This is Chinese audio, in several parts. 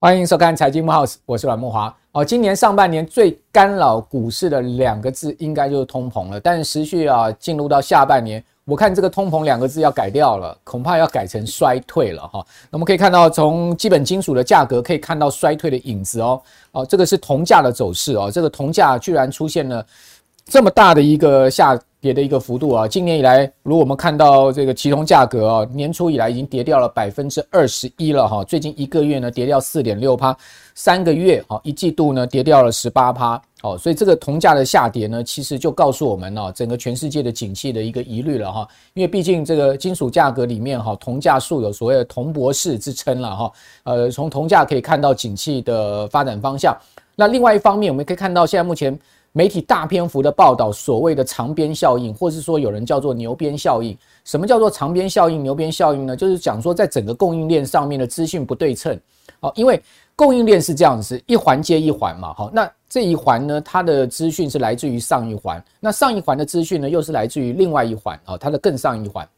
欢迎收看财经慕 House，我是阮木华。哦，今年上半年最干扰股市的两个字，应该就是通膨了。但是持续啊，进入到下半年，我看这个通膨两个字要改掉了，恐怕要改成衰退了哈。那我们可以看到，从基本金属的价格可以看到衰退的影子哦。哦，这个是铜价的走势哦，这个铜价居然出现了这么大的一个下。跌的一个幅度啊，今年以来，如果我们看到这个期铜价格啊，年初以来已经跌掉了百分之二十一了哈，最近一个月呢跌掉四点六趴，三个月哈一季度呢跌掉了十八趴，哦，所以这个铜价的下跌呢，其实就告诉我们哦，整个全世界的景气的一个疑虑了哈，因为毕竟这个金属价格里面哈，铜价素有所谓的铜博士之称了哈，呃，从铜价可以看到景气的发展方向。那另外一方面，我们可以看到现在目前。媒体大篇幅的报道所谓的长边效应，或是说有人叫做牛边效应。什么叫做长边效应、牛边效应呢？就是讲说在整个供应链上面的资讯不对称。好，因为供应链是这样子，一环接一环嘛。好，那这一环呢，它的资讯是来自于上一环，那上一环的资讯呢，又是来自于另外一环啊，它的更上一环。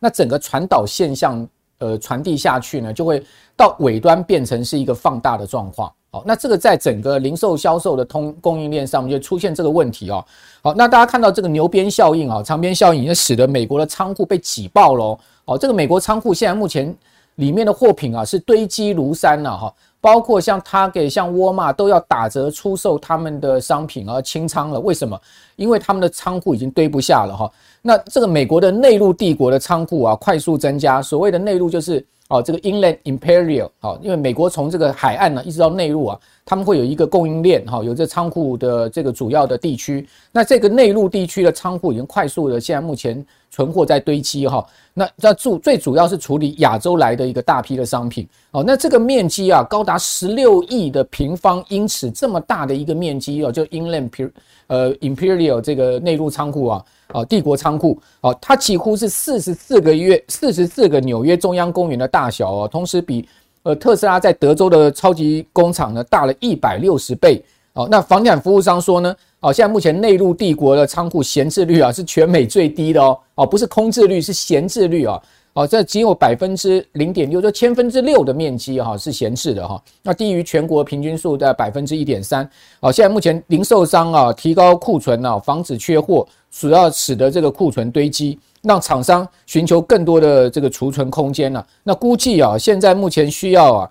那整个传导现象，呃，传递下去呢，就会到尾端变成是一个放大的状况。好，那这个在整个零售销售的通供应链上面就出现这个问题哦。好，那大家看到这个牛鞭效应啊，长鞭效应也使得美国的仓库被挤爆了。哦，这个美国仓库现在目前里面的货品啊是堆积如山呐，哈，包括像 Target、像沃尔玛都要打折出售他们的商品而清仓了。为什么？因为他们的仓库已经堆不下了哈。那这个美国的内陆帝国的仓库啊快速增加，所谓的内陆就是。哦，这个 Inland Imperial 好，因为美国从这个海岸呢一直到内陆啊，他们会有一个供应链哈，有这仓库的这个主要的地区。那这个内陆地区的仓库已经快速的，现在目前存货在堆积哈。那那主最主要是处理亚洲来的一个大批的商品。哦，那这个面积啊高达十六亿的平方英尺，这么大的一个面积哦，就 Inland 皮呃 Imperial 这个内陆仓库啊。啊，帝国仓库啊，它几乎是四十四个月、四十四个纽约中央公园的大小哦，同时比呃特斯拉在德州的超级工厂呢大了一百六十倍哦。那房地产服务商说呢，哦，现在目前内陆帝国的仓库闲置率啊是全美最低的哦，哦，不是空置率，是闲置率啊。哦，这仅有百分之零点六，就千分之六的面积哈是闲置的哈，那低于全国平均数的百分之一点三。哦，现在目前零售商啊提高库存啊，防止缺货，主要使得这个库存堆积，让厂商寻求更多的这个储存空间了。那估计啊，现在目前需要啊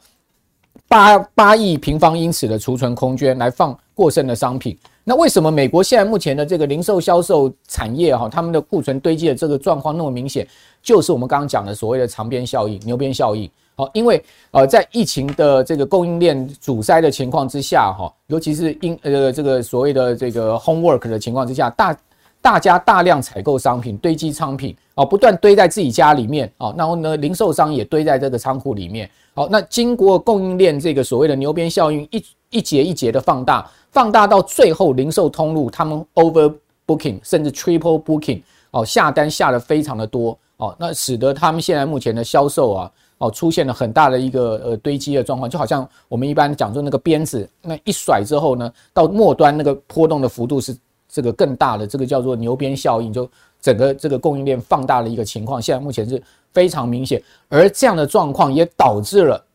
八八亿平方英尺的储存空间来放过剩的商品。那为什么美国现在目前的这个零售销售产业哈，他们的库存堆积的这个状况那么明显？就是我们刚刚讲的所谓的长鞭效应、牛鞭效应，好，因为呃，在疫情的这个供应链阻塞的情况之下，哈，尤其是因呃这个所谓的这个 homework 的情况之下，大大家大量采购商品，堆积商品，哦，不断堆在自己家里面，哦，然后呢，零售商也堆在这个仓库里面，好，那经过供应链这个所谓的牛鞭效应一一节一节的放大，放大到最后，零售通路他们 overbooking 甚至 triple booking，哦，下单下的非常的多。哦，那使得他们现在目前的销售啊，哦，出现了很大的一个呃堆积的状况，就好像我们一般讲说那个鞭子，那一甩之后呢，到末端那个波动的幅度是这个更大的，这个叫做牛鞭效应，就整个这个供应链放大的一个情况，现在目前是非常明显，而这样的状况也导致了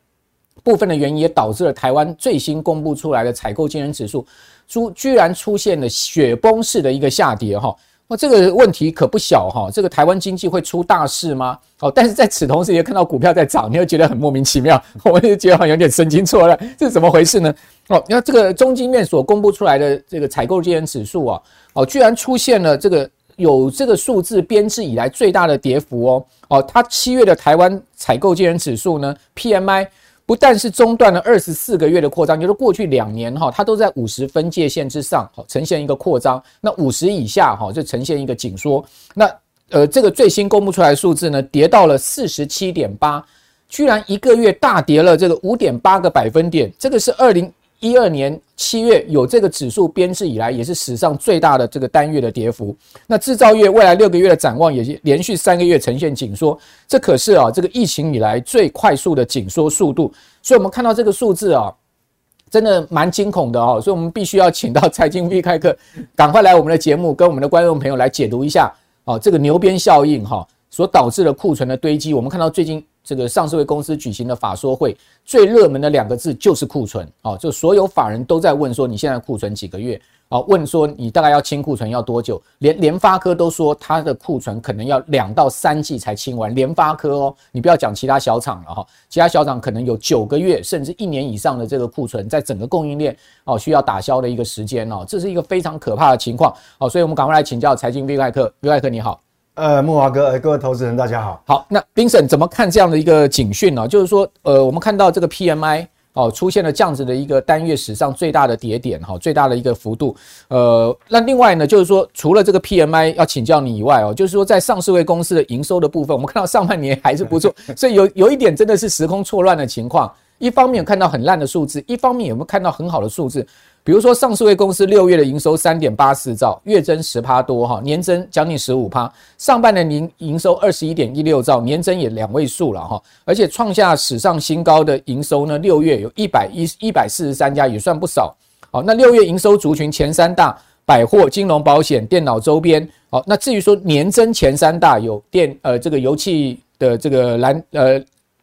部分的原因，也导致了台湾最新公布出来的采购经理指数，出居然出现了雪崩式的一个下跌哈。那这个问题可不小哈，这个台湾经济会出大事吗？哦，但是在此同时也看到股票在涨，你会觉得很莫名其妙，我就觉得好像有点神经错乱，这是怎么回事呢？哦，你看这个中经院所公布出来的这个采购经理指数啊，哦，居然出现了这个有这个数字编制以来最大的跌幅哦，哦，它七月的台湾采购经理指数呢，PMI。不但是中断了二十四个月的扩张，就是过去两年哈，它都在五十分界线之上，好呈现一个扩张。那五十以下哈，就呈现一个紧缩。那呃，这个最新公布出来的数字呢，跌到了四十七点八，居然一个月大跌了这个五点八个百分点。这个是二零一二年七月有这个指数编制以来，也是史上最大的这个单月的跌幅。那制造业未来六个月的展望也是连续三个月呈现紧缩，这可是啊这个疫情以来最快速的紧缩速度。所以我们看到这个数字啊，真的蛮惊恐的哦，所以我们必须要请到财经 V 开课，赶快来我们的节目，跟我们的观众朋友来解读一下哦，这个牛鞭效应哈所导致的库存的堆积。我们看到最近这个上市会公司举行的法说会，最热门的两个字就是库存哦，就所有法人都在问说，你现在库存几个月？啊，问说你大概要清库存要多久？连联发科都说它的库存可能要两到三季才清完。联发科哦，你不要讲其他小厂了哈，其他小厂可能有九个月甚至一年以上的这个库存，在整个供应链哦需要打消的一个时间哦，这是一个非常可怕的情况哦，所以我们赶快来请教财经 V 怪客，V 怪客你好，呃，木华哥，各位投资人大家好，好，那 Vincent 怎么看这样的一个警讯呢？就是说，呃，我们看到这个 PMI。哦，出现了这样子的一个单月史上最大的跌点，哈，最大的一个幅度。呃，那另外呢，就是说，除了这个 PMI 要请教你以外，哦，就是说，在上市位公司的营收的部分，我们看到上半年还是不错，所以有有一点真的是时空错乱的情况。一方面有看到很烂的数字，一方面有没有看到很好的数字？比如说上市位公司六月的营收三点八四兆，月增十趴多哈，年增将近十五趴。上半年营营收二十一点一六兆，年增也两位数了哈，而且创下史上新高的营收呢。六月有一百一一百四十三家，也算不少。好，那六月营收族群前三大：百货、金融、保险、电脑周边。好，那至于说年增前三大有电呃这个油气的这个蓝呃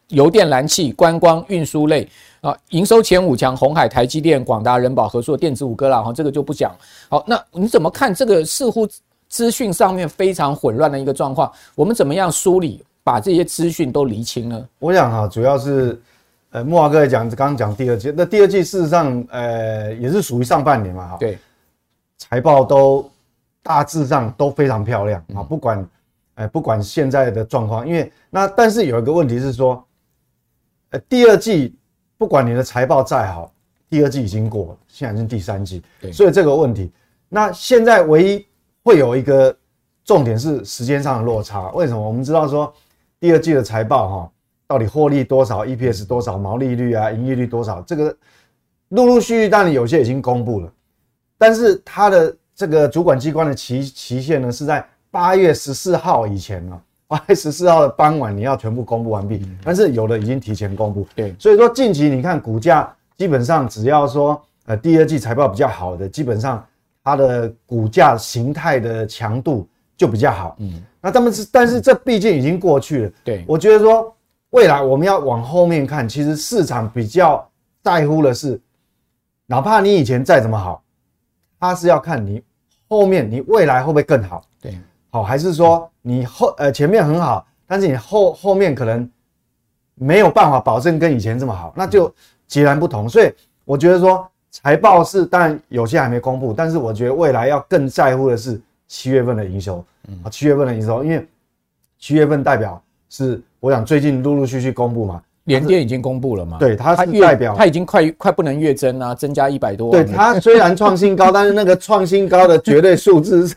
油电燃气、观光运输类。啊，营收前五强，鸿海、台积电、广达、人保、和硕、电子五哥啦，哈，这个就不讲。好，那你怎么看这个似乎资讯上面非常混乱的一个状况？我们怎么样梳理，把这些资讯都厘清呢？我想哈，主要是呃，木华哥也讲，刚刚讲第二季，那第二季事实上呃也是属于上半年嘛，哈，对，财报都大致上都非常漂亮啊，不管呃不管现在的状况，因为那但是有一个问题是说，呃，第二季。不管你的财报再好，第二季已经过了，现在是第三季，所以这个问题，那现在唯一会有一个重点是时间上的落差。为什么？我们知道说第二季的财报哈，到底获利多少，EPS 多少，毛利率啊，营业率多少，这个陆陆续续，当然有些已经公布了，但是它的这个主管机关的期期限呢，是在八月十四号以前啊。八月十四号的傍晚，你要全部公布完毕。但是有的已经提前公布，对，所以说近期你看股价，基本上只要说呃第二季财报比较好的，基本上它的股价形态的强度就比较好。嗯，那他们是，但是这毕竟已经过去了。对，我觉得说未来我们要往后面看，其实市场比较在乎的是，哪怕你以前再怎么好，它是要看你后面你未来会不会更好。对。好，还是说你后呃前面很好，但是你后后面可能没有办法保证跟以前这么好，那就截然不同。所以我觉得说财报是，当然有些还没公布，但是我觉得未来要更在乎的是七月份的营收啊，七月份的营收，因为七月份代表是我想最近陆陆续续公布嘛。联电已经公布了嘛？对，它是代表它已经快快不能月增啊，增加一百多万。对，它虽然创新高，但是那个创新高的绝对数字是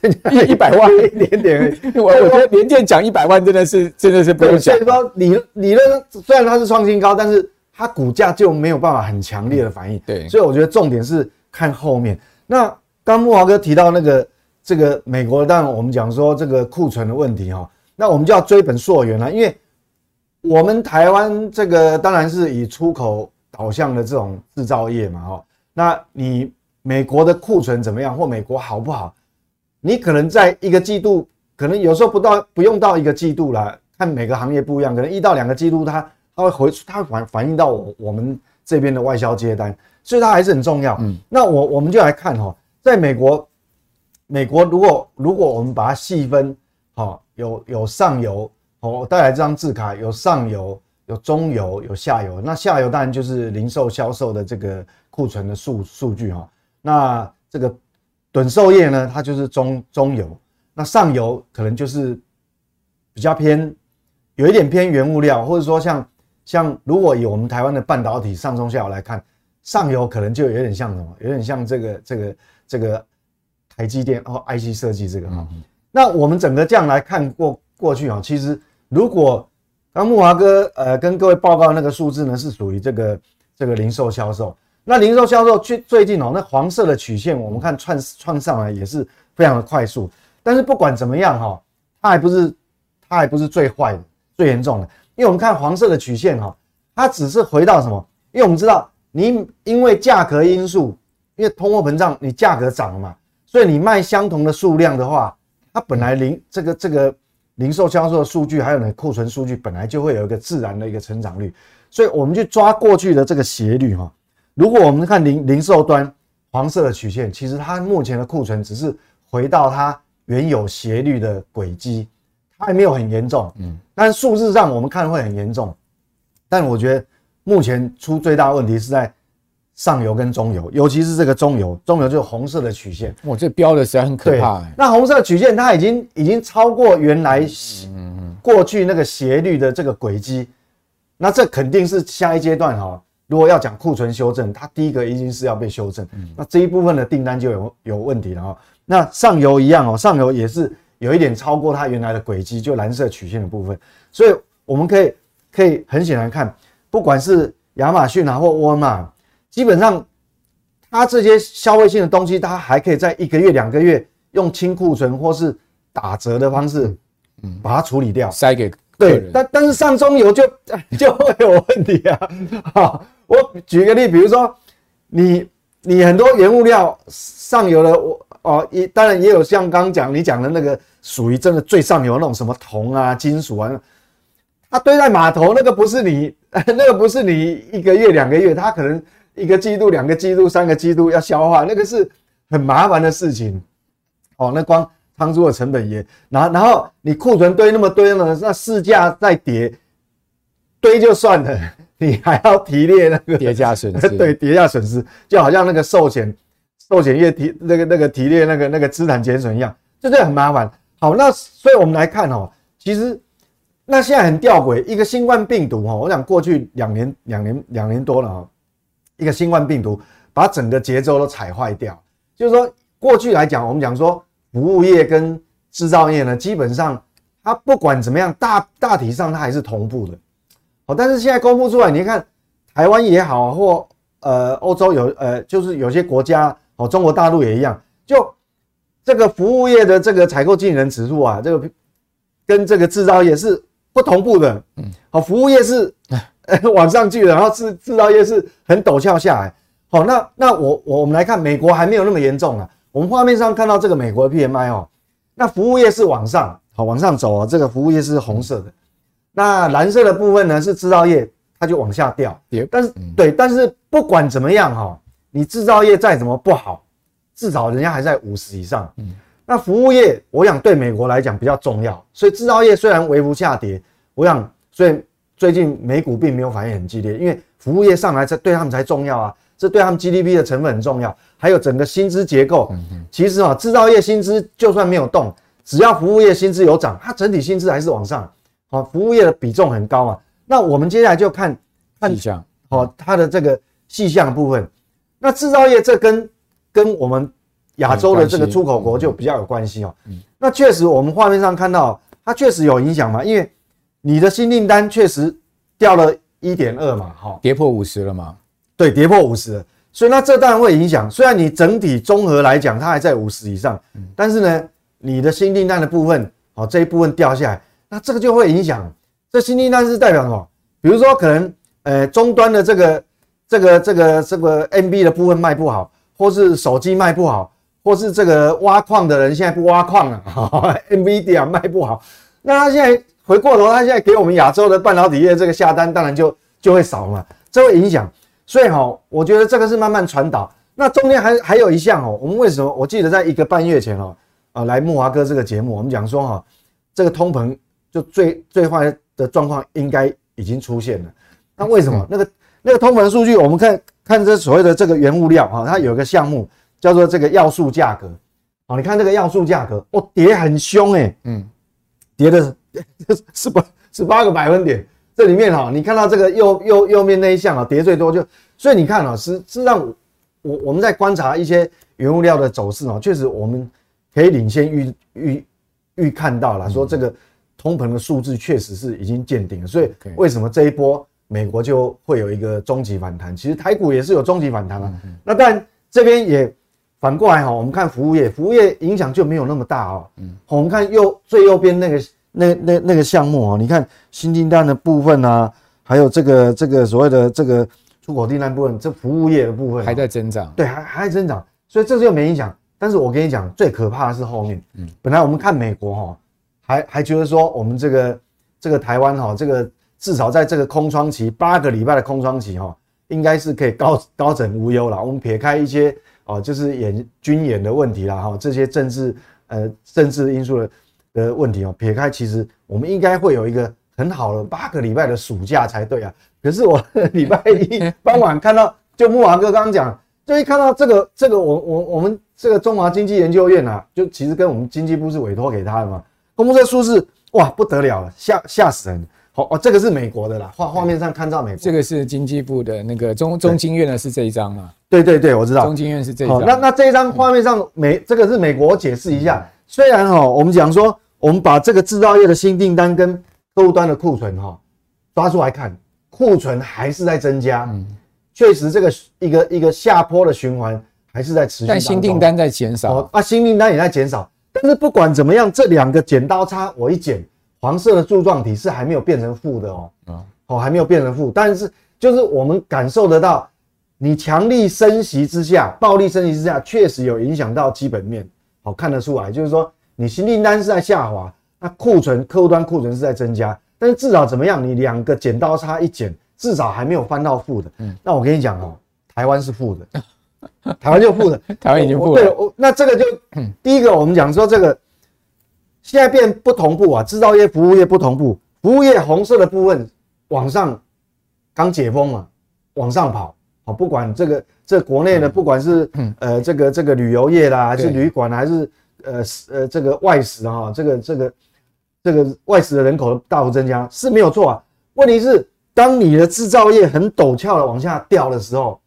一百万一点点。我我觉得联电讲一百万真的是真的是不用讲。所以说理理论虽然它是创新高，但是它股价就没有办法很强烈的反应。对，所以我觉得重点是看后面。那刚木华哥提到那个这个美国，当然我们讲说这个库存的问题哈，那我们就要追本溯源了，因为。我们台湾这个当然是以出口导向的这种制造业嘛，哈，那你美国的库存怎么样，或美国好不好？你可能在一个季度，可能有时候不到不用到一个季度啦，看每个行业不一样，可能一到两个季度，它它会回它反反映到我我们这边的外销接单，所以它还是很重要。嗯，那我我们就来看哈，在美国，美国如果如果我们把它细分，哈，有有上游。好，我带来这张字卡，有上游、有中游、有下游。那下游当然就是零售销售的这个库存的数数据哈。那这个趸售业呢，它就是中中游。那上游可能就是比较偏，有一点偏原物料，或者说像像如果以我们台湾的半导体上中下游来看，上游可能就有点像什么，有点像这个这个这个台积电哦，IC 设计这个哈。那我们整个这样来看过过去啊，其实。如果刚木华哥呃跟各位报告那个数字呢，是属于这个这个零售销售。那零售销售最最近哦，那黄色的曲线我们看窜窜上来也是非常的快速。但是不管怎么样哈，它还不是它还不是最坏的、最严重的。因为我们看黄色的曲线哈，它只是回到什么？因为我们知道你因为价格因素，因为通货膨胀，你价格涨了嘛，所以你卖相同的数量的话，它本来零这个这个零售销售的数据，还有你库存数据，本来就会有一个自然的一个成长率。所以我们去抓过去的这个斜率哈，如果我们看零零售端黄色的曲线，其实它目前的库存只是回到它原有斜率的轨迹，它还没有很严重，嗯，但数字上我们看会很严重。但我觉得目前出最大问题是在上游跟中游，尤其是这个中游，中游就是红色的曲线，我这标的实在很可怕。那红色曲线它已经已经超过原来过去那个斜率的这个轨迹。那这肯定是下一阶段哈，如果要讲库存修正，它第一个一定是要被修正。那这一部分的订单就有有问题了哈。那上游一样哦，上游也是有一点超过它原来的轨迹，就蓝色曲线的部分。所以我们可以可以很显然看，不管是亚马逊啊或沃尔玛，基本上它这些消费性的东西，它还可以在一个月两个月用清库存或是打折的方式，嗯，把它处理掉，塞给。对，但但是上中游就 就会有问题啊！好，我举个例，比如说你你很多原物料上游的我哦，也当然也有像刚刚讲你讲的那个属于真的最上游那种什么铜啊、金属啊，它堆在码头那个不是你 那个不是你一个月两个月，它可能一个季度、两个季度、三个季度要消化，那个是很麻烦的事情哦。那光。仓租的成本也，然后然后你库存堆那么堆呢，那市价再跌，堆就算了，你还要提列那个叠加损失，对，叠加损失，就好像那个寿险，寿险业提那个那个提列那个那个资产减损一样，就这很麻烦。好，那所以我们来看哦，其实那现在很吊诡，一个新冠病毒哈，我想过去两年两年两年多了哈，一个新冠病毒把整个节奏都踩坏掉，就是说过去来讲，我们讲说。服务业跟制造业呢，基本上它不管怎么样，大大体上它还是同步的。好，但是现在公布出来，你看台湾也好，或呃欧洲有呃，就是有些国家哦，中国大陆也一样，就这个服务业的这个采购经理人指数啊，这个跟这个制造业是不同步的。嗯，好，服务业是 往上去了，然后制制造业是很陡峭下来。好，那那我我们来看，美国还没有那么严重啊。我们画面上看到这个美国的 PMI 哦，那服务业是往上，好往上走啊，这个服务业是红色的，那蓝色的部分呢是制造业，它就往下掉。但是对，但是不管怎么样哈，你制造业再怎么不好，至少人家还在五十以上。那服务业，我想对美国来讲比较重要，所以制造业虽然微幅下跌，我想所以最近美股并没有反应很激烈，因为服务业上来才对他们才重要啊。这对他们 GDP 的成分很重要，还有整个薪资结构。其实啊，制造业薪资就算没有动，只要服务业薪资有涨，它整体薪资还是往上。好，服务业的比重很高嘛。那我们接下来就看看细项，好，它的这个细项部分。那制造业这跟跟我们亚洲的这个出口国就比较有关系哦。那确实，我们画面上看到它确实有影响嘛，因为你的新订单确实掉了一点二嘛，哈，跌破五十了嘛。对，跌破五十，所以那这当然会影响。虽然你整体综合来讲，它还在五十以上，但是呢，你的新订单的部分，哦，这一部分掉下来，那这个就会影响。这新订单是代表什么？比如说，可能呃，终端的这个这个这个这个 NB 的部分卖不好，或是手机卖不好，或是这个挖矿的人现在不挖矿了，NVIDIA 卖不好，那他现在回过头，他现在给我们亚洲的半导体业这个下单，当然就就会少嘛，这会影响。所以哈，我觉得这个是慢慢传导。那中间还还有一项哦，我们为什么？我记得在一个半月前哦，啊，来木华哥这个节目，我们讲说哈，这个通膨就最最坏的状况应该已经出现了。那为什么？那个那个通膨数据，我们看看这所谓的这个原物料哈，它有一个项目叫做这个要素价格。好，你看这个要素价格，哦，跌很凶诶，嗯，跌的是 八十八个百分点。这里面哈，你看到这个右右右面那一项啊，跌最多就，所以你看啊，实实际上我我们在观察一些原物料的走势啊，确实我们可以领先预预预看到了，说这个通膨的数字确实是已经见顶了，所以为什么这一波美国就会有一个终极反弹？其实台股也是有终极反弹啊。那但这边也反过来哈，我们看服务业，服务业影响就没有那么大哦。嗯，我们看右最右边那个。那那那个项目啊，你看新订单的部分啊，还有这个这个所谓的这个出口订单部分，这服务业的部分还在增长，对，还还在增长，所以这就没影响。但是我跟你讲，最可怕的是后面，嗯，本来我们看美国哈，还还觉得说我们这个这个台湾哈，这个至少在这个空窗期八个礼拜的空窗期哈，应该是可以高高枕无忧了。我们撇开一些哦，就是演军演的问题啦哈，这些政治呃政治因素的的问题哦，撇开其实我们应该会有一个很好的八个礼拜的暑假才对啊。可是我 礼拜一 傍晚看到，就木华哥刚刚讲，就一看到这个这个我我我们。这个中华经济研究院啊，就其实跟我们经济部是委托给他的嘛，公布这数字，哇，不得了了，吓吓死人！好哦，这个是美国的啦，画画面上看到美国，这个是经济部的那个中中经院的是这一张嘛？对对对，我知道，中经院是这一张。那那这一张画面上美，这个是美国，我解释一下，虽然哈，我们讲说，我们把这个制造业的新订单跟客户端的库存哈抓出来看，库存还是在增加，嗯，确实这个一个一个下坡的循环。还是在持续，但新订单在减少。哦，啊，新订单也在减少。但是不管怎么样，这两个剪刀差，我一剪，黄色的柱状体是还没有变成负的哦。嗯，哦，还没有变成负。但是就是我们感受得到，你强力升息之下，暴力升息之下，确实有影响到基本面。好，看得出来，就是说你新订单是在下滑，那库存客户端库存是在增加。但是至少怎么样，你两个剪刀差一剪，至少还没有翻到负的。嗯，那我跟你讲哦，台湾是负的。台湾就负的，台湾已经负了。对，那这个就第一个，我们讲说这个现在变不同步啊，制造业、服务业不同步。服务业红色的部分往上刚解封嘛，往上跑。好，不管这个这国内的，不管是呃这个这个旅游业啦，还是旅馆，还是呃呃这个外食啊，这个这个这个外食的人口大幅增加是没有错啊。问题是，当你的制造业很陡峭的往下掉的时候。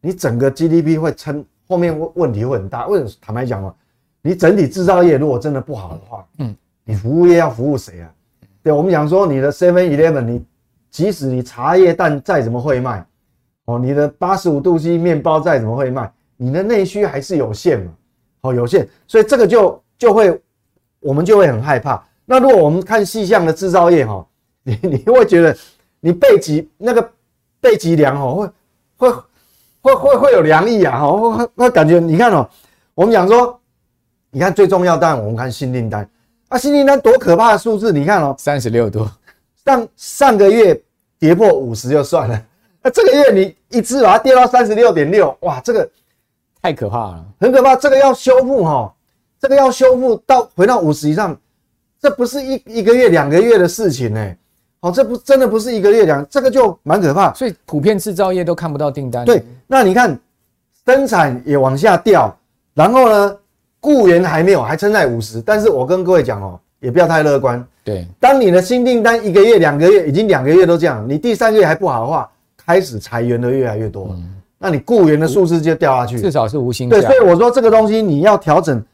你整个 GDP 会撑，后面问问题会很大。为什么？坦白讲哦，你整体制造业如果真的不好的话，嗯，你服务业要服务谁啊？对，我们讲说你的 Seven Eleven，你即使你茶叶蛋再怎么会卖，哦，你的八十五度 C 面包再怎么会卖，你的内需还是有限嘛，哦，有限，所以这个就就会我们就会很害怕。那如果我们看细项的制造业哈，你你会觉得你背脊那个背脊梁哦会会。会会会有凉意啊！哈，会会感觉你看哦，我们讲说，你看最重要，当然我们看新订单啊，新订单多可怕的数字！你看哦，三十六多，上上个月跌破五十就算了，那 这个月你一次把它跌到三十六点六，哇，这个太可怕了，很可怕。这个要修复哈，这个要修复到回到五十以上，这不是一一个月两个月的事情呢。哦，这不真的不是一个月两，这个就蛮可怕。所以普遍制造业都看不到订单。对，那你看生产也往下掉，然后呢，雇员还没有，还撑在五十。但是我跟各位讲哦，也不要太乐观。对，当你的新订单一个月、两个月，已经两个月都这样，你第三个月还不好的话，开始裁员的越来越多，嗯、那你雇员的数字就掉下去。至少是无薪假。对，所以我说这个东西你要调整，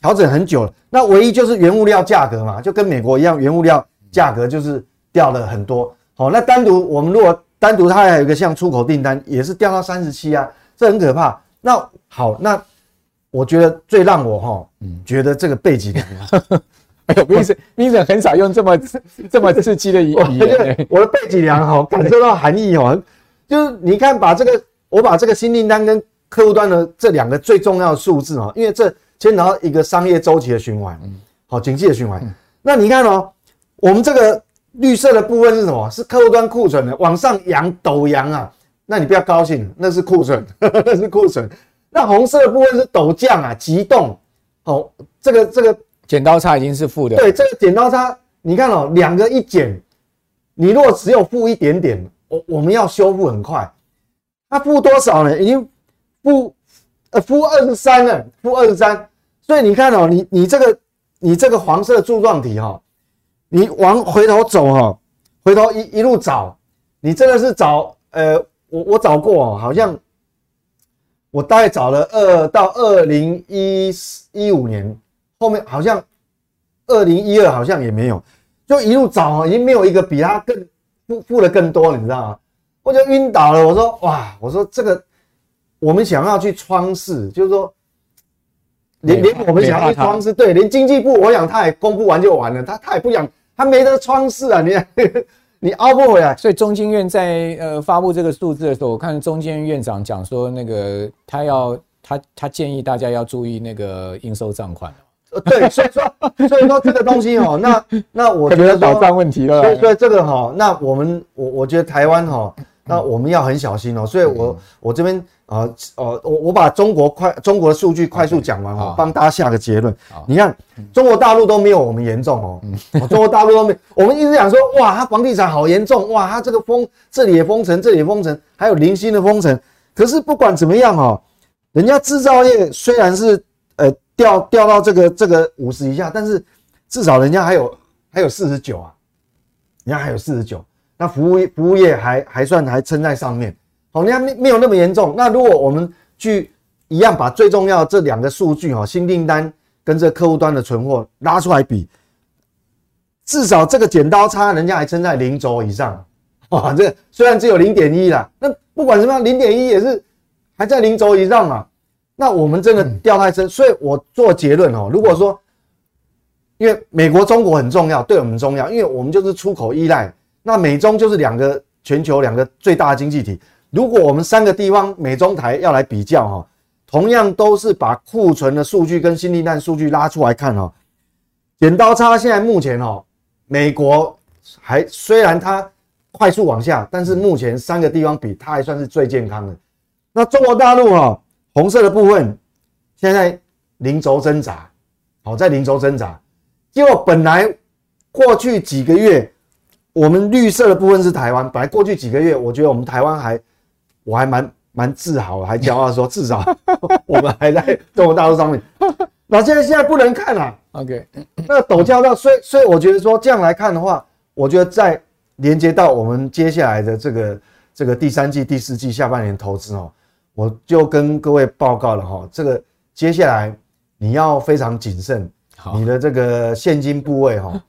调整很久了。那唯一就是原物料价格嘛，就跟美国一样，原物料。价格就是掉了很多，好，那单独我们如果单独它还有一个像出口订单也是掉到三十七啊，这很可怕。那好，那我觉得最让我哈，嗯，觉得这个背脊梁啊，哎呦，Vincent，Vincent 很少用这么 这么刺激的语言，我的背脊梁哈，感受到含义哦，就是你看把这个我把这个新订单跟客户端的这两个最重要的数字哦，因为这牵扯到一个商业周期的循环，好，经济的循环，那你看哦。我们这个绿色的部分是什么？是客户端库存的往上扬，陡扬啊！那你不要高兴，那是库存，那是库存。那红色的部分是陡降啊，急动。哦，这个这个剪刀差已经是负的。对，这个剪刀差，你看哦，两个一减，你如果只有负一点点，我我们要修复很快。它负多少呢？已经负呃负二十三了，负二十三。所以你看哦，你你这个你这个黄色柱状体哈、哦。你往回头走哈，回头一一路找，你真的是找，呃，我我找过哦，好像我大概找了二到二零一一五年，后面好像二零一二好像也没有，就一路找，已经没有一个比他更付付的更多了，你知道吗？我就晕倒了，我说哇，我说这个我们想要去窗视，就是说。连连我们想要去窗视，对，连经济部，我想他也公布完就完了，他他也不想，他没得窗视啊，你你凹不回来。所以中经院在呃发布这个数字的时候，我看中经院院长讲说，那个他要他他建议大家要注意那个应收账款。呃，对，所以说所以说这个东西哦，那那我觉得 保障问题了。所以所以这个哈，那我们我我觉得台湾哈。那我们要很小心哦，所以我我这边呃呃，我我把中国快中国的数据快速讲完哦，帮大家下个结论。你看中国大陆都没有我们严重哦，中国大陆都没有，我们一直讲说哇，它房地产好严重，哇，它这个封这里也封城，这里也封城，还有零星的封城。可是不管怎么样哦，人家制造业虽然是呃掉掉到这个这个五十以下，但是至少人家还有还有四十九啊，人家还有四十九。那服务业服务业还还算还撑在上面，好，人家没没有那么严重。那如果我们去一样把最重要的这两个数据哈，新订单跟这客户端的存货拉出来比，至少这个剪刀差，人家还撑在零轴以上。哇，这个虽然只有零点一啦，那不管什么样，零点一也是还在零轴以上嘛。那我们真的掉太深，所以我做结论哦，如果说因为美国、中国很重要，对我们重要，因为我们就是出口依赖。那美中就是两个全球两个最大的经济体。如果我们三个地方美中台要来比较哈，同样都是把库存的数据跟新订单数据拉出来看哈，剪刀差现在目前哦，美国还虽然它快速往下，但是目前三个地方比它还算是最健康的。那中国大陆哈，红色的部分现在零轴挣扎，好在零轴挣扎，结果本来过去几个月。我们绿色的部分是台湾，本来过去几个月，我觉得我们台湾还，我还蛮蛮自豪，还骄傲说至少 我们还在中国大陆上面。那现在现在不能看了，OK？那陡峭到，所以所以我觉得说这样来看的话，我觉得在连接到我们接下来的这个这个第三季、第四季下半年投资哦，我就跟各位报告了哈，这个接下来你要非常谨慎，你的这个现金部位哈，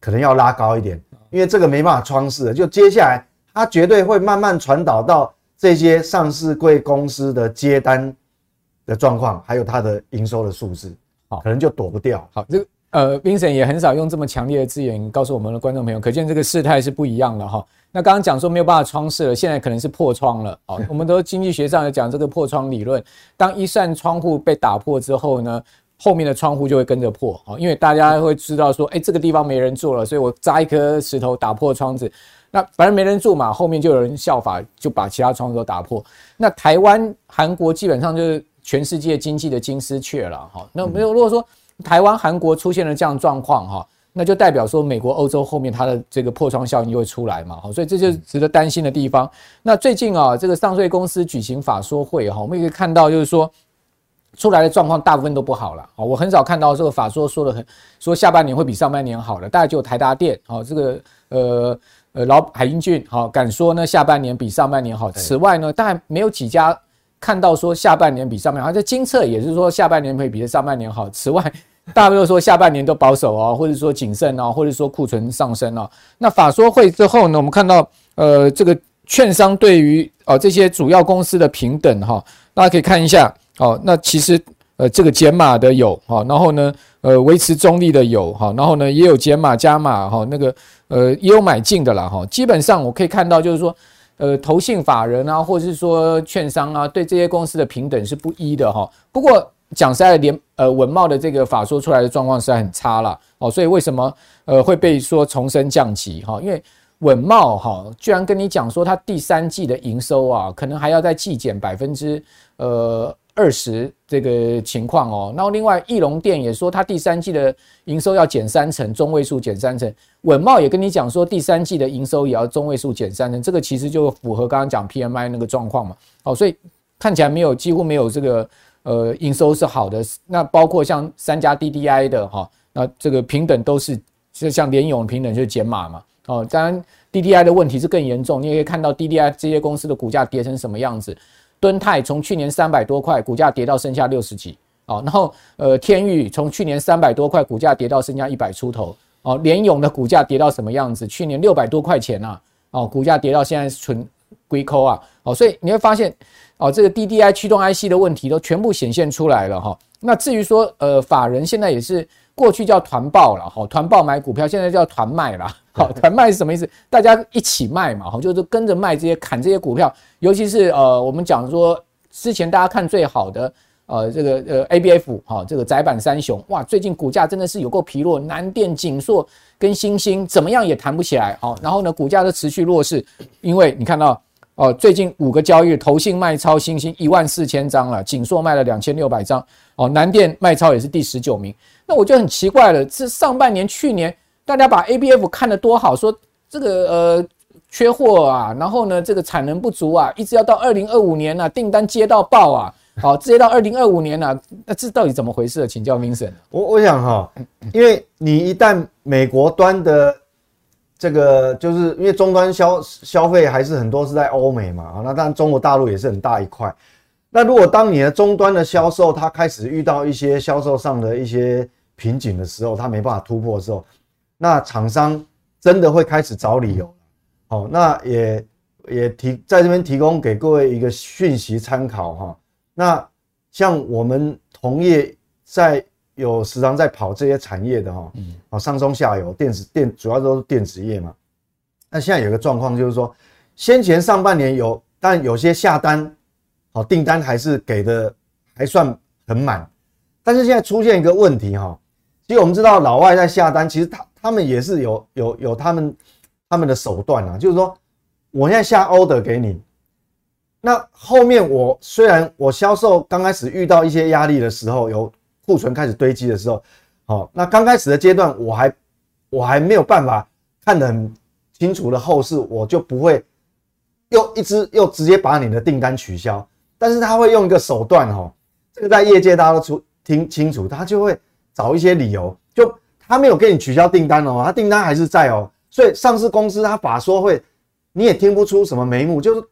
可能要拉高一点。因为这个没办法窗视的，就接下来它绝对会慢慢传导到这些上市贵公司的接单的状况，还有它的营收的数字，好，可能就躲不掉。好，这个呃，Vincent 也很少用这么强烈的字眼告诉我们的观众朋友，可见这个事态是不一样的哈。那刚刚讲说没有办法窗视了，现在可能是破窗了。好，我们都经济学上有讲这个破窗理论，当一扇窗户被打破之后呢，后面的窗户就会跟着破啊，因为大家会知道说，哎，这个地方没人做了，所以我砸一颗石头打破窗子，那反正没人住嘛，后面就有人效法，就把其他窗子都打破。那台湾、韩国基本上就是全世界经济的金丝雀了哈。那没有，如果说台湾、韩国出现了这样状况哈，那就代表说美国、欧洲后面它的这个破窗效应就会出来嘛。所以这就是值得担心的地方。那最近啊，这个上税公司举行法说会哈，我们也可以看到就是说。出来的状况大部分都不好了啊！我很少看到这个法说说的很说下半年会比上半年好了，大概就台达电啊，这个呃呃老海英俊好敢说呢下半年比上半年好。此外呢，大概没有几家看到说下半年比上半年好，在精测也是说下半年会比上半年好。此外，大部分都说下半年都保守啊，或者说谨慎啊，或者说库存上升啊。那法说会之后呢，我们看到呃这个券商对于哦这些主要公司的平等哈，大家可以看一下。哦，那其实呃，这个减码的有哈，然后呢，呃，维持中立的有哈，然后呢，也有减码加码哈，那个呃，也有买进的啦哈。基本上我可以看到，就是说，呃，投信法人啊，或者是说券商啊，对这些公司的平等是不一的哈。不过讲实在，连呃稳懋的这个法说出来的状况实在很差了哦，所以为什么呃会被说重升降级哈？因为稳懋哈，居然跟你讲说它第三季的营收啊，可能还要再季减百分之呃。二十这个情况哦，然后另外义隆电也说，它第三季的营收要减三成，中位数减三成。稳懋也跟你讲说，第三季的营收也要中位数减三成，这个其实就符合刚刚讲 PMI 那个状况嘛。哦，所以看起来没有几乎没有这个呃营收是好的。那包括像三家 DDI 的哈，那这个平等都是就像联永平等就是减码嘛。哦，当然 DDI 的问题是更严重，你也可以看到 DDI 这些公司的股价跌成什么样子。敦泰从去年三百多块股价跌到剩下六十几，哦，然后呃天钰从去年三百多块股价跌到剩下一百出头，哦，联咏的股价跌到什么样子？去年六百多块钱呐，哦，股价跌到现在纯龟壳啊，哦，所以你会发现，哦，这个 DDI 驱动 IC 的问题都全部显现出来了哈。那至于说呃法人现在也是过去叫团报了哈，团报买股票，现在叫团卖了。好，团卖是什么意思？大家一起卖嘛，哈，就是跟着卖这些砍这些股票，尤其是呃，我们讲说之前大家看最好的呃这个呃 A B F 哈，这个窄板三雄哇，最近股价真的是有够疲弱，南电、景硕跟星星怎么样也弹不起来，好，然后呢股价都持续弱势，因为你看到。哦，最近五个交易日，投信卖超星星一万四千张了，景硕卖了两千六百张，哦，南电卖超也是第十九名。那我就很奇怪了，这上半年去年大家把 ABF 看得多好，说这个呃缺货啊，然后呢这个产能不足啊，一直要到二零二五年啊，订单接到爆啊，好，直接到二零二五年啊，那这到底怎么回事？请教 Vincent。我我想哈，因为你一旦美国端的。这个就是因为终端消消费还是很多是在欧美嘛，啊，那当然中国大陆也是很大一块。那如果当你的终端的销售它开始遇到一些销售上的一些瓶颈的时候，它没办法突破的时候，那厂商真的会开始找理由。好，那也也提在这边提供给各位一个讯息参考哈。那像我们同业在。有时常在跑这些产业的哈，啊，上中下游电子电主要都是电子业嘛。那现在有个状况就是说，先前上半年有，但有些下单，好订单还是给的还算很满，但是现在出现一个问题哈，其实我们知道老外在下单，其实他他们也是有有有他们他们的手段啊，就是说我现在下 order 给你，那后面我虽然我销售刚开始遇到一些压力的时候有。库存开始堆积的时候，好，那刚开始的阶段，我还我还没有办法看得很清楚的后市，我就不会又一直又直接把你的订单取消。但是他会用一个手段，哈，这个在业界大家都出听清楚，他就会找一些理由，他没有给你取消订单哦，他订单还是在哦。所以上市公司他法说会，你也听不出什么眉目，就是。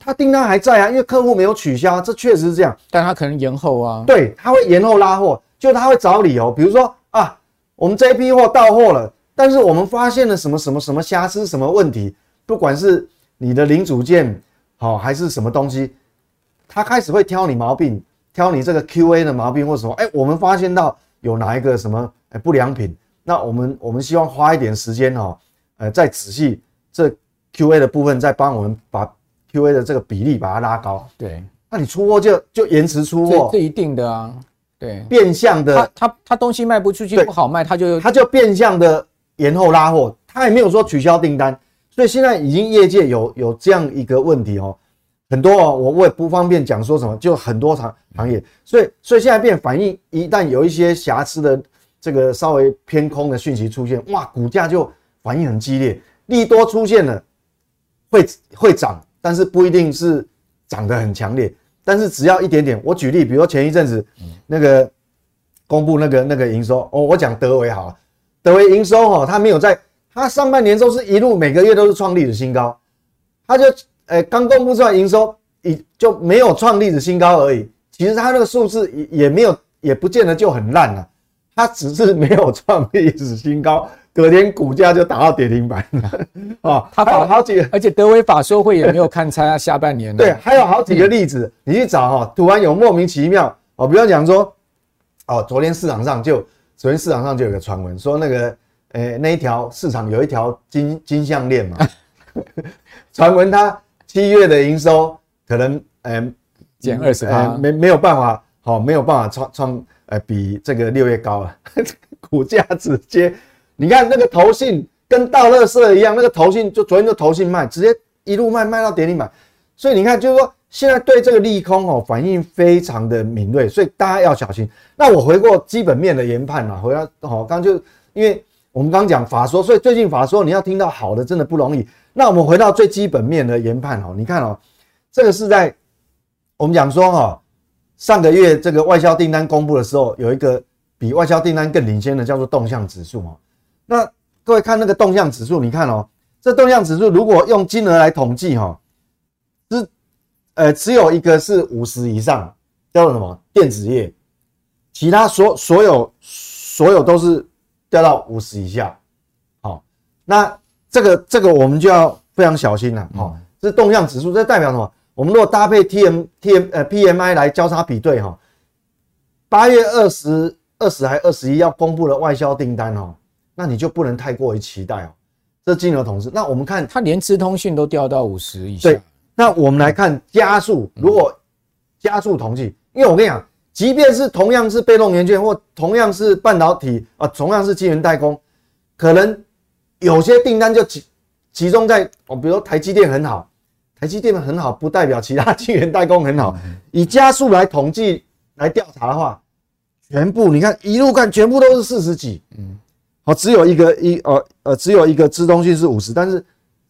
他订单还在啊，因为客户没有取消，这确实是这样。但他可能延后啊。对，他会延后拉货，就他会找理由，比如说啊，我们这一批货到货了，但是我们发现了什么什么什么瑕疵，什么问题，不管是你的零组件好还是什么东西，他开始会挑你毛病，挑你这个 QA 的毛病或什么。哎，我们发现到有哪一个什么哎不良品，那我们我们希望花一点时间哦，呃，再仔细这 QA 的部分，再帮我们把。QA 的这个比例把它拉高，对，那你出货就就延迟出货，这一定的啊，对，变相的，他他他东西卖不出去不好卖，他就他就变相的延后拉货，他也没有说取消订单，所以现在已经业界有有这样一个问题哦，很多哦，我我也不方便讲说什么，就很多行行业，所以所以现在变反应，一旦有一些瑕疵的这个稍微偏空的讯息出现，哇，股价就反应很激烈，利多出现了会会涨。但是不一定是涨得很强烈，但是只要一点点。我举例，比如说前一阵子那个公布那个那个营收哦，我讲德维好了，德维营收哈，它没有在，它上半年都是一路每个月都是创历史新高，它就诶刚公布出来营收，已就没有创历史新高而已。其实它那个数字也也没有，也不见得就很烂了，它只是没有创历史新高。隔天股价就打到跌停板了，哦，他跑好几个，而且德威法说会也没有看差下半年。对，还有好几个例子，你去找哈，突然有莫名其妙哦，比方讲说，哦，昨天市场上就，昨天市场上就有个传闻说那个，诶，那一条市场有一条金金项链嘛，传闻它七月的营收可能，嗯，减二十八，没没有办法，好，没有办法创创，呃，比这个六月高了，股价直接。你看那个投信跟倒垃圾一样，那个投信就昨天就投信卖，直接一路卖卖到跌停板。所以你看，就是说现在对这个利空哦反应非常的敏锐，所以大家要小心。那我回过基本面的研判啊，回到好，刚就因为我们刚讲法说，所以最近法说你要听到好的真的不容易。那我们回到最基本面的研判哦，你看哦，这个是在我们讲说哈，上个月这个外销订单公布的时候，有一个比外销订单更领先的叫做动向指数哦。那各位看那个动向指数，你看哦，这动向指数如果用金额来统计哈，是呃只有一个是五十以上，叫做什么电子业，其他所所有所有都是掉到五十以下。好，那这个这个我们就要非常小心了。好，这动向指数这代表什么？我们如果搭配 T M T M 呃 P M I 来交叉比对哈，八月二十二十还二十一要公布的外销订单哦，那你就不能太过于期待哦。这金额统计，那我们看它连资通讯都掉到五十以下。对，那我们来看加速，如果加速统计，因为我跟你讲，即便是同样是被动元件或同样是半导体啊，同样是晶圆代工，可能有些订单就集集中在哦，比如说台积电很好，台积电的很好不代表其他晶圆代工很好。以加速来统计来调查的话，全部你看一路看，全部都是四十几，嗯。好，只有一个一呃呃，只有一个资通讯是五十，但是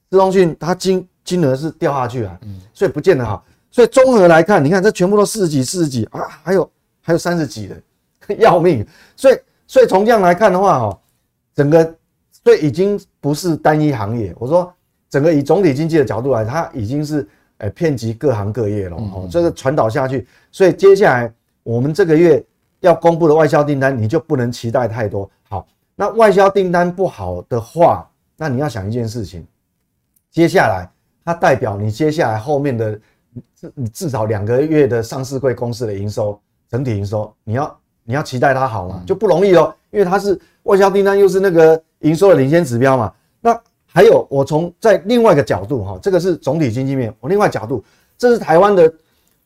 资通讯它金金额是掉下去了，嗯，所以不见得好。所以综合来看，你看这全部都四十几、四十几啊，还有还有三十几的，要命。所以所以从这样来看的话，哈，整个所以已经不是单一行业。我说整个以总体经济的角度来，它已经是呃遍及各行各业了。哦，这个传导下去，所以接下来我们这个月要公布的外销订单，你就不能期待太多。好。那外销订单不好的话，那你要想一件事情，接下来它代表你接下来后面的至至少两个月的上市柜公司的营收，整体营收，你要你要期待它好嘛？就不容易哦，因为它是外销订单，又是那个营收的领先指标嘛。那还有，我从在另外一个角度哈，这个是总体经济面，我另外角度，这是台湾的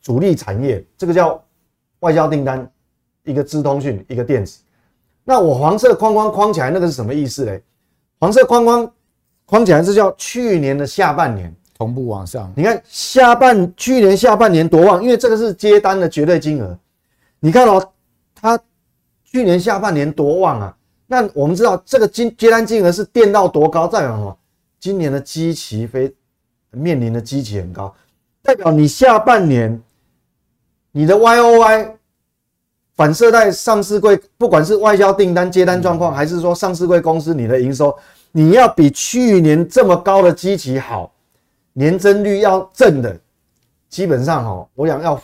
主力产业，这个叫外销订单，一个资通讯，一个电子。那我黄色框框框起来，那个是什么意思嘞？黄色框框框起来是叫去年的下半年同步往上。你看下半去年下半年多旺，因为这个是接单的绝对金额。你看哦，它去年下半年多旺啊！那我们知道这个金接单金额是垫到多高，代表什么？今年的基期非面临的基期很高，代表你下半年你的 Y O Y。反射在上市柜，不管是外销订单接单状况，还是说上市柜公司你的营收，你要比去年这么高的基期好，年增率要正的，基本上哈，我想要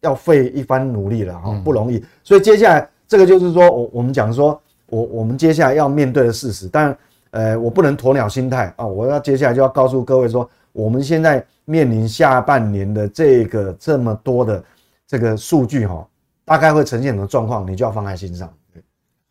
要费一番努力了哈，不容易。所以接下来这个就是说我我们讲说我我们接下来要面对的事实，但呃我不能鸵鸟心态啊，我要接下来就要告诉各位说，我们现在面临下半年的这个这么多的这个数据哈。大概会呈现什么状况，你就要放在心上。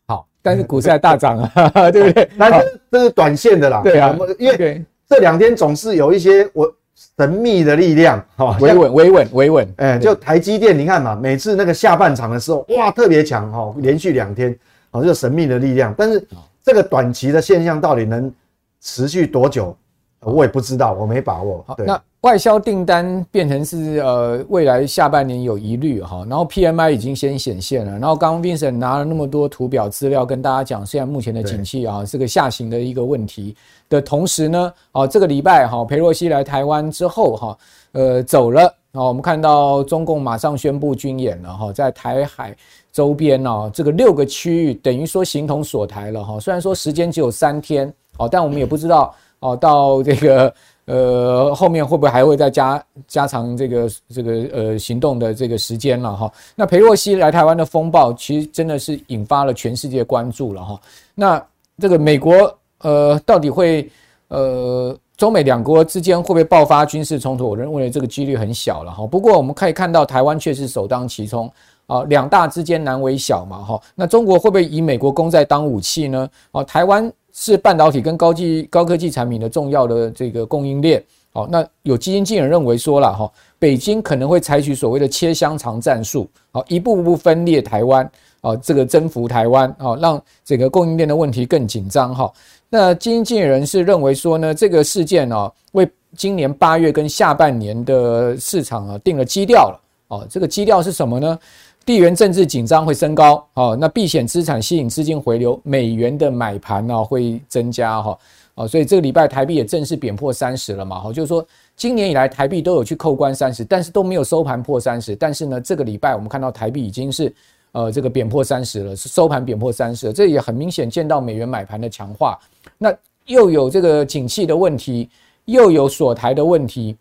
好，但是股市还大涨啊，对不对？那这这是短线的啦。对啊，因为这两天总是有一些我神秘的力量，哈，维稳、维稳、维稳。哎，就台积电，你看嘛，每次那个下半场的时候，哇，特别强哈，连续两天，哦，这个神秘的力量。但是这个短期的现象到底能持续多久，我也不知道，我没把握。对。那外销订单变成是呃未来下半年有疑虑哈，然后 PMI 已经先显现了，然后刚刚 Vincent 拿了那么多图表资料跟大家讲，现在目前的景气啊这个下行的一个问题的同时呢，哦这个礼拜哈裴洛西来台湾之后哈，呃走了啊，我们看到中共马上宣布军演了哈，在台海周边呢这个六个区域等于说形同锁台了哈，虽然说时间只有三天哦，但我们也不知道哦到这个。呃，后面会不会还会再加加长这个这个呃行动的这个时间了哈？那裴洛西来台湾的风暴，其实真的是引发了全世界关注了哈。那这个美国呃，到底会呃中美两国之间会不会爆发军事冲突？我认为这个几率很小了哈。不过我们可以看到，台湾却是首当其冲啊，两大之间难为小嘛哈。那中国会不会以美国公债当武器呢？啊，台湾。是半导体跟高技高科技产品的重要的这个供应链。好，那有基金经理认为说了哈，北京可能会采取所谓的切香肠战术，好，一步步分裂台湾，啊，这个征服台湾，啊，让整个供应链的问题更紧张哈。那基金经理人是认为说呢，这个事件啊，为今年八月跟下半年的市场啊定了基调了，哦，这个基调是什么呢？地缘政治紧张会升高，好，那避险资产吸引资金回流，美元的买盘呢会增加，哈，啊，所以这个礼拜台币也正式贬破三十了嘛，哈，就是说今年以来台币都有去扣关三十，但是都没有收盘破三十，但是呢，这个礼拜我们看到台币已经是呃这个贬破三十了，是收盘贬破三十，这也很明显见到美元买盘的强化，那又有这个景气的问题，又有锁台的问题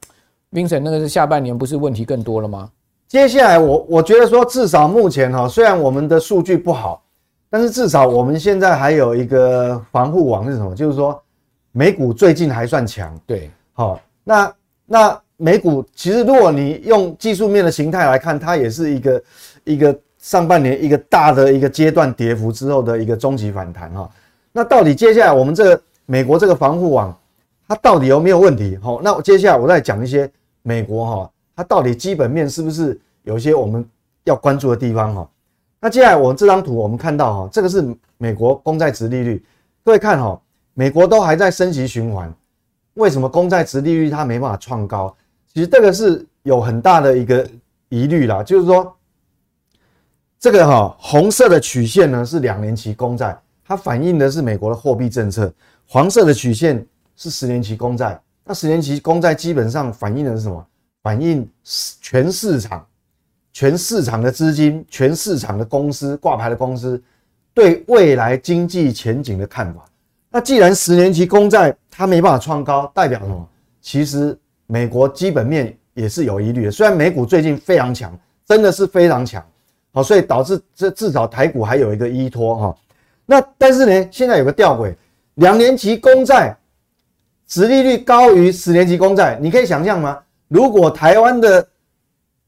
，Vincent 那个是下半年不是问题更多了吗？接下来我我觉得说，至少目前哈，虽然我们的数据不好，但是至少我们现在还有一个防护网是什么？就是说，美股最近还算强。对，好，那那美股其实如果你用技术面的形态来看，它也是一个一个上半年一个大的一个阶段跌幅之后的一个中期反弹哈。那到底接下来我们这个美国这个防护网，它到底有没有问题？好，那接下来我再讲一些美国哈，它到底基本面是不是有一些我们要关注的地方哈？那接下来我们这张图我们看到哈，这个是美国公债值利率，各位看哈，美国都还在升级循环，为什么公债殖利率它没办法创高？其实这个是有很大的一个疑虑啦，就是说。这个哈红色的曲线呢是两年期公债，它反映的是美国的货币政策；黄色的曲线是十年期公债。那十年期公债基本上反映的是什么？反映全市场、全市场的资金、全市场的公司挂牌的公司对未来经济前景的看法。那既然十年期公债它没办法创高，代表什么？其实美国基本面也是有疑虑的。虽然美股最近非常强，真的是非常强。好，所以导致这至少台股还有一个依托哈。那但是呢，现在有个吊诡，两年期公债殖利率高于十年期公债，你可以想象吗？如果台湾的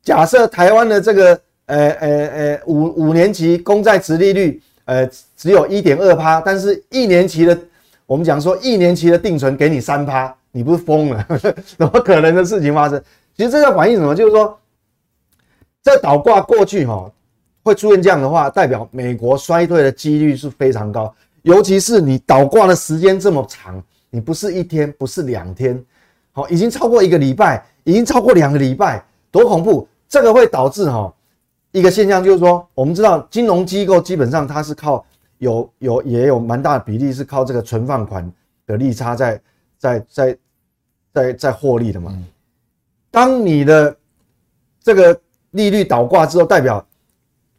假设台湾的这个呃呃呃五五年期公债殖利率呃只有一点二趴，但是一年期的我们讲说一年期的定存给你三趴，你不是疯了？怎么可能的事情发生？其实这个反映什么？就是说这倒挂过去哈。会出现这样的话，代表美国衰退的几率是非常高，尤其是你倒挂的时间这么长，你不是一天，不是两天，好，已经超过一个礼拜，已经超过两个礼拜，多恐怖！这个会导致哈一个现象，就是说，我们知道金融机构基本上它是靠有有也有蛮大的比例是靠这个存放款的利差在在在在在获利的嘛。当你的这个利率倒挂之后，代表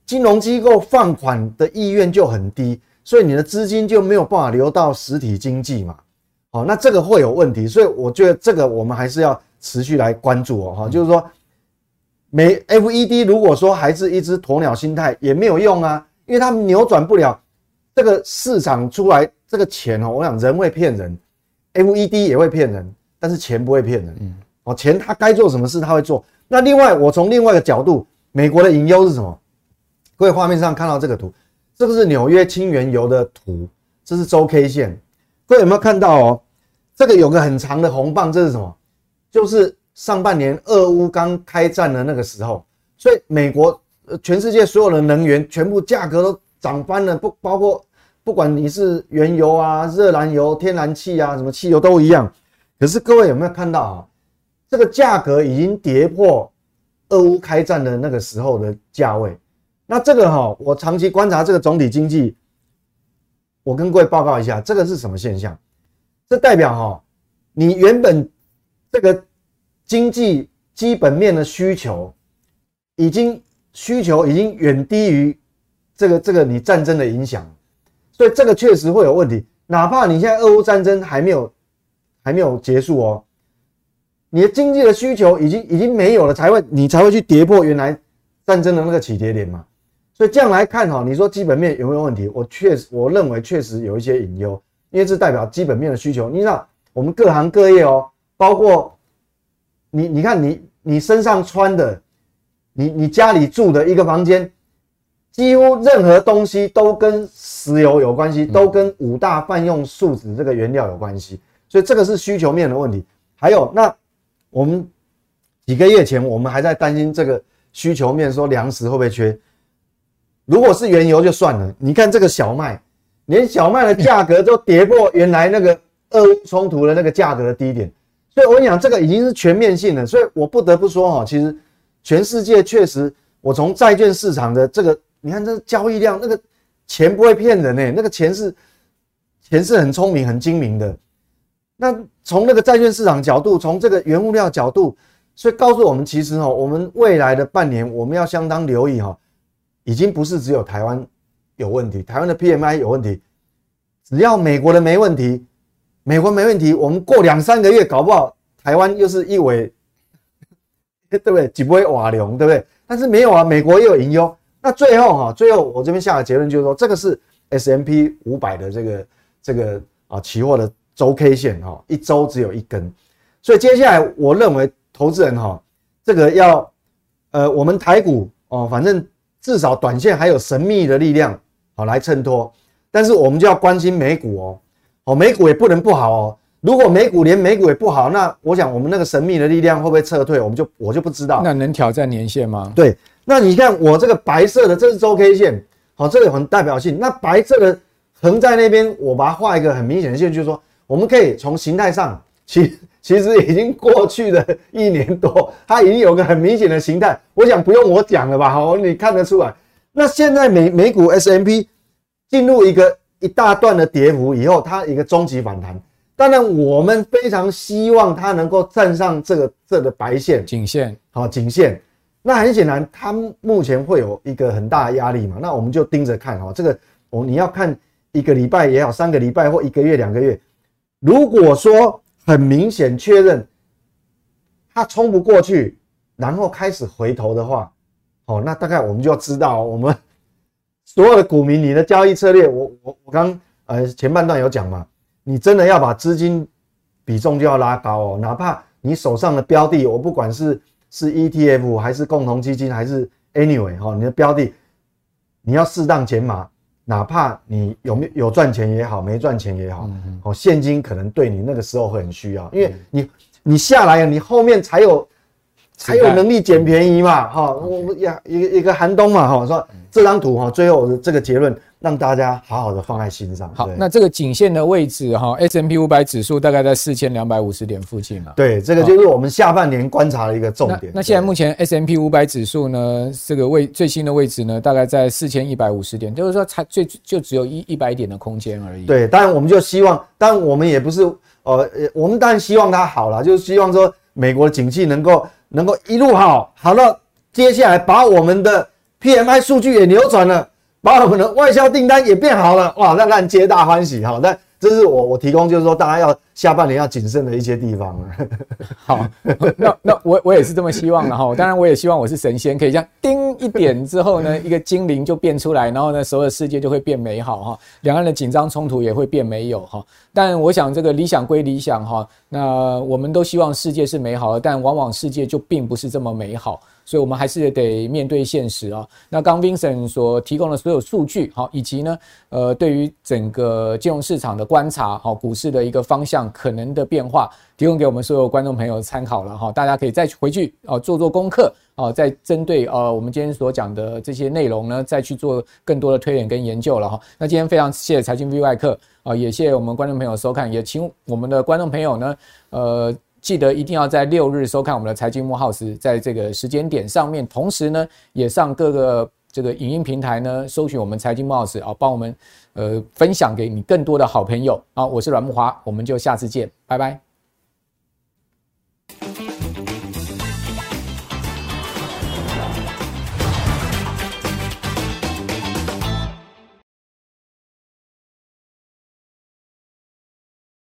金融机构放款的意愿就很低，所以你的资金就没有办法流到实体经济嘛。好，那这个会有问题，所以我觉得这个我们还是要持续来关注哦。哈，就是说，美 FED 如果说还是一只鸵鸟心态也没有用啊，因为他们扭转不了这个市场出来这个钱哦。我想人会骗人，FED 也会骗人，但是钱不会骗人。嗯，哦，钱他该做什么事他会做。那另外，我从另外一个角度，美国的隐忧是什么？各位画面上看到这个图，这个是纽约轻原油的图，这是周 K 线。各位有没有看到哦？这个有个很长的红棒，这是什么？就是上半年俄乌刚开战的那个时候，所以美国呃全世界所有的能源全部价格都涨翻了，不包括不管你是原油啊、热燃油、天然气啊、什么汽油都一样。可是各位有没有看到啊？这个价格已经跌破俄乌开战的那个时候的价位。那这个哈，我长期观察这个总体经济，我跟各位报告一下，这个是什么现象？这代表哈，你原本这个经济基本面的需求，已经需求已经远低于这个这个你战争的影响，所以这个确实会有问题。哪怕你现在俄乌战争还没有还没有结束哦，你的经济的需求已经已经没有了，才会你才会去跌破原来战争的那个起跌点嘛。所以这样来看哈，你说基本面有没有问题？我确实，我认为确实有一些隐忧，因为这代表基本面的需求。你知道，我们各行各业哦，包括你，你看你你身上穿的，你你家里住的一个房间，几乎任何东西都跟石油有关系，都跟五大泛用树脂这个原料有关系。所以这个是需求面的问题。还有，那我们几个月前我们还在担心这个需求面，说粮食会不会缺？如果是原油就算了，你看这个小麦，连小麦的价格都跌破原来那个俄乌冲突的那个价格的低点，所以我跟你讲，这个已经是全面性的，所以我不得不说哈，其实全世界确实，我从债券市场的这个，你看这交易量，那个钱不会骗人诶，那个钱是钱是很聪明、很精明的。那从那个债券市场角度，从这个原物料角度，所以告诉我们，其实哈，我们未来的半年我们要相当留意哈。已经不是只有台湾有问题，台湾的 PMI 有问题，只要美国的没问题，美国没问题，我们过两三个月搞不好台湾又是一尾，对不对？几不会瓦隆，对不对？但是没有啊，美国又有隐忧。那最后哈，最后我这边下的结论就是说，这个是 S M P 五百的这个这个啊期货的周 K 线哈，一周只有一根，所以接下来我认为投资人哈，这个要呃我们台股哦，反正。至少短线还有神秘的力量好来衬托，但是我们就要关心美股哦，哦美股也不能不好哦。如果美股连美股也不好，那我想我们那个神秘的力量会不会撤退？我们就我就不知道。那能挑战年线吗？对，那你看我这个白色的，这是周 K 线，好，这个有很代表性。那白色的横在那边，我把它画一个很明显的线，就是说我们可以从形态上，其其实已经过去了一年多，它已经有个很明显的形态。我想不用我讲了吧？好，你看得出来。那现在美美股 S M P 进入一个一大段的跌幅以后，它一个终极反弹。当然，我们非常希望它能够站上这个这个白线颈线，好颈线。那很显然，它目前会有一个很大的压力嘛。那我们就盯着看哈，这个我，你要看一个礼拜也好，三个礼拜或一个月、两个月。如果说很明显确认它冲不过去，然后开始回头的话，哦，那大概我们就要知道我们所有的股民，你的交易策略，我我我刚呃前半段有讲嘛。你真的要把资金比重就要拉高哦，哪怕你手上的标的，我不管是是 ETF 还是共同基金还是 anyway 哈，你的标的你要适当减码，哪怕你有没有赚钱也好，没赚钱也好，哦，现金可能对你那个时候会很需要，因为你你下来了，你后面才有才有能力捡便宜嘛，哈，我们呀一个一个寒冬嘛，哈，说这张图哈，最后的这个结论。让大家好好的放在心上。好，那这个颈线的位置哈，S M P 五百指数大概在四千两百五十点附近嘛。对，这个就是我们下半年观察的一个重点。那，那现在目前 S M P 五百指数呢，这个位最新的位置呢，大概在四千一百五十点，就是说才最就只有一一百点的空间而已。对，当然我们就希望，当然我们也不是呃，我们当然希望它好了，就是希望说美国的景气能够能够一路好，好到接下来把我们的 PMI 数据也扭转了。把我们的外销订单也变好了，哇，那让人皆大欢喜哈。那这是我我提供，就是说大家要下半年要谨慎的一些地方。好，那那我我也是这么希望的哈。当然，我也希望我是神仙，可以这样叮一点之后呢，一个精灵就变出来，然后呢，所有的世界就会变美好哈。两岸的紧张冲突也会变没有哈。但我想这个理想归理想哈，那我们都希望世界是美好的，但往往世界就并不是这么美好。所以，我们还是得面对现实啊。那刚 Vincent 所提供的所有数据，好，以及呢，呃，对于整个金融市场的观察，好，股市的一个方向可能的变化，提供给我们所有观众朋友参考了哈。大家可以再回去啊做做功课啊，再针对呃我们今天所讲的这些内容呢，再去做更多的推演跟研究了哈。那今天非常谢谢财经 V 外客啊，也谢谢我们观众朋友收看，也请我们的观众朋友呢，呃。记得一定要在六日收看我们的财经幕后时在这个时间点上面同时呢也上各个这个影音平台呢搜寻我们财经幕后时啊帮我们呃分享给你更多的好朋友。啊我是阮木华我们就下次见拜拜。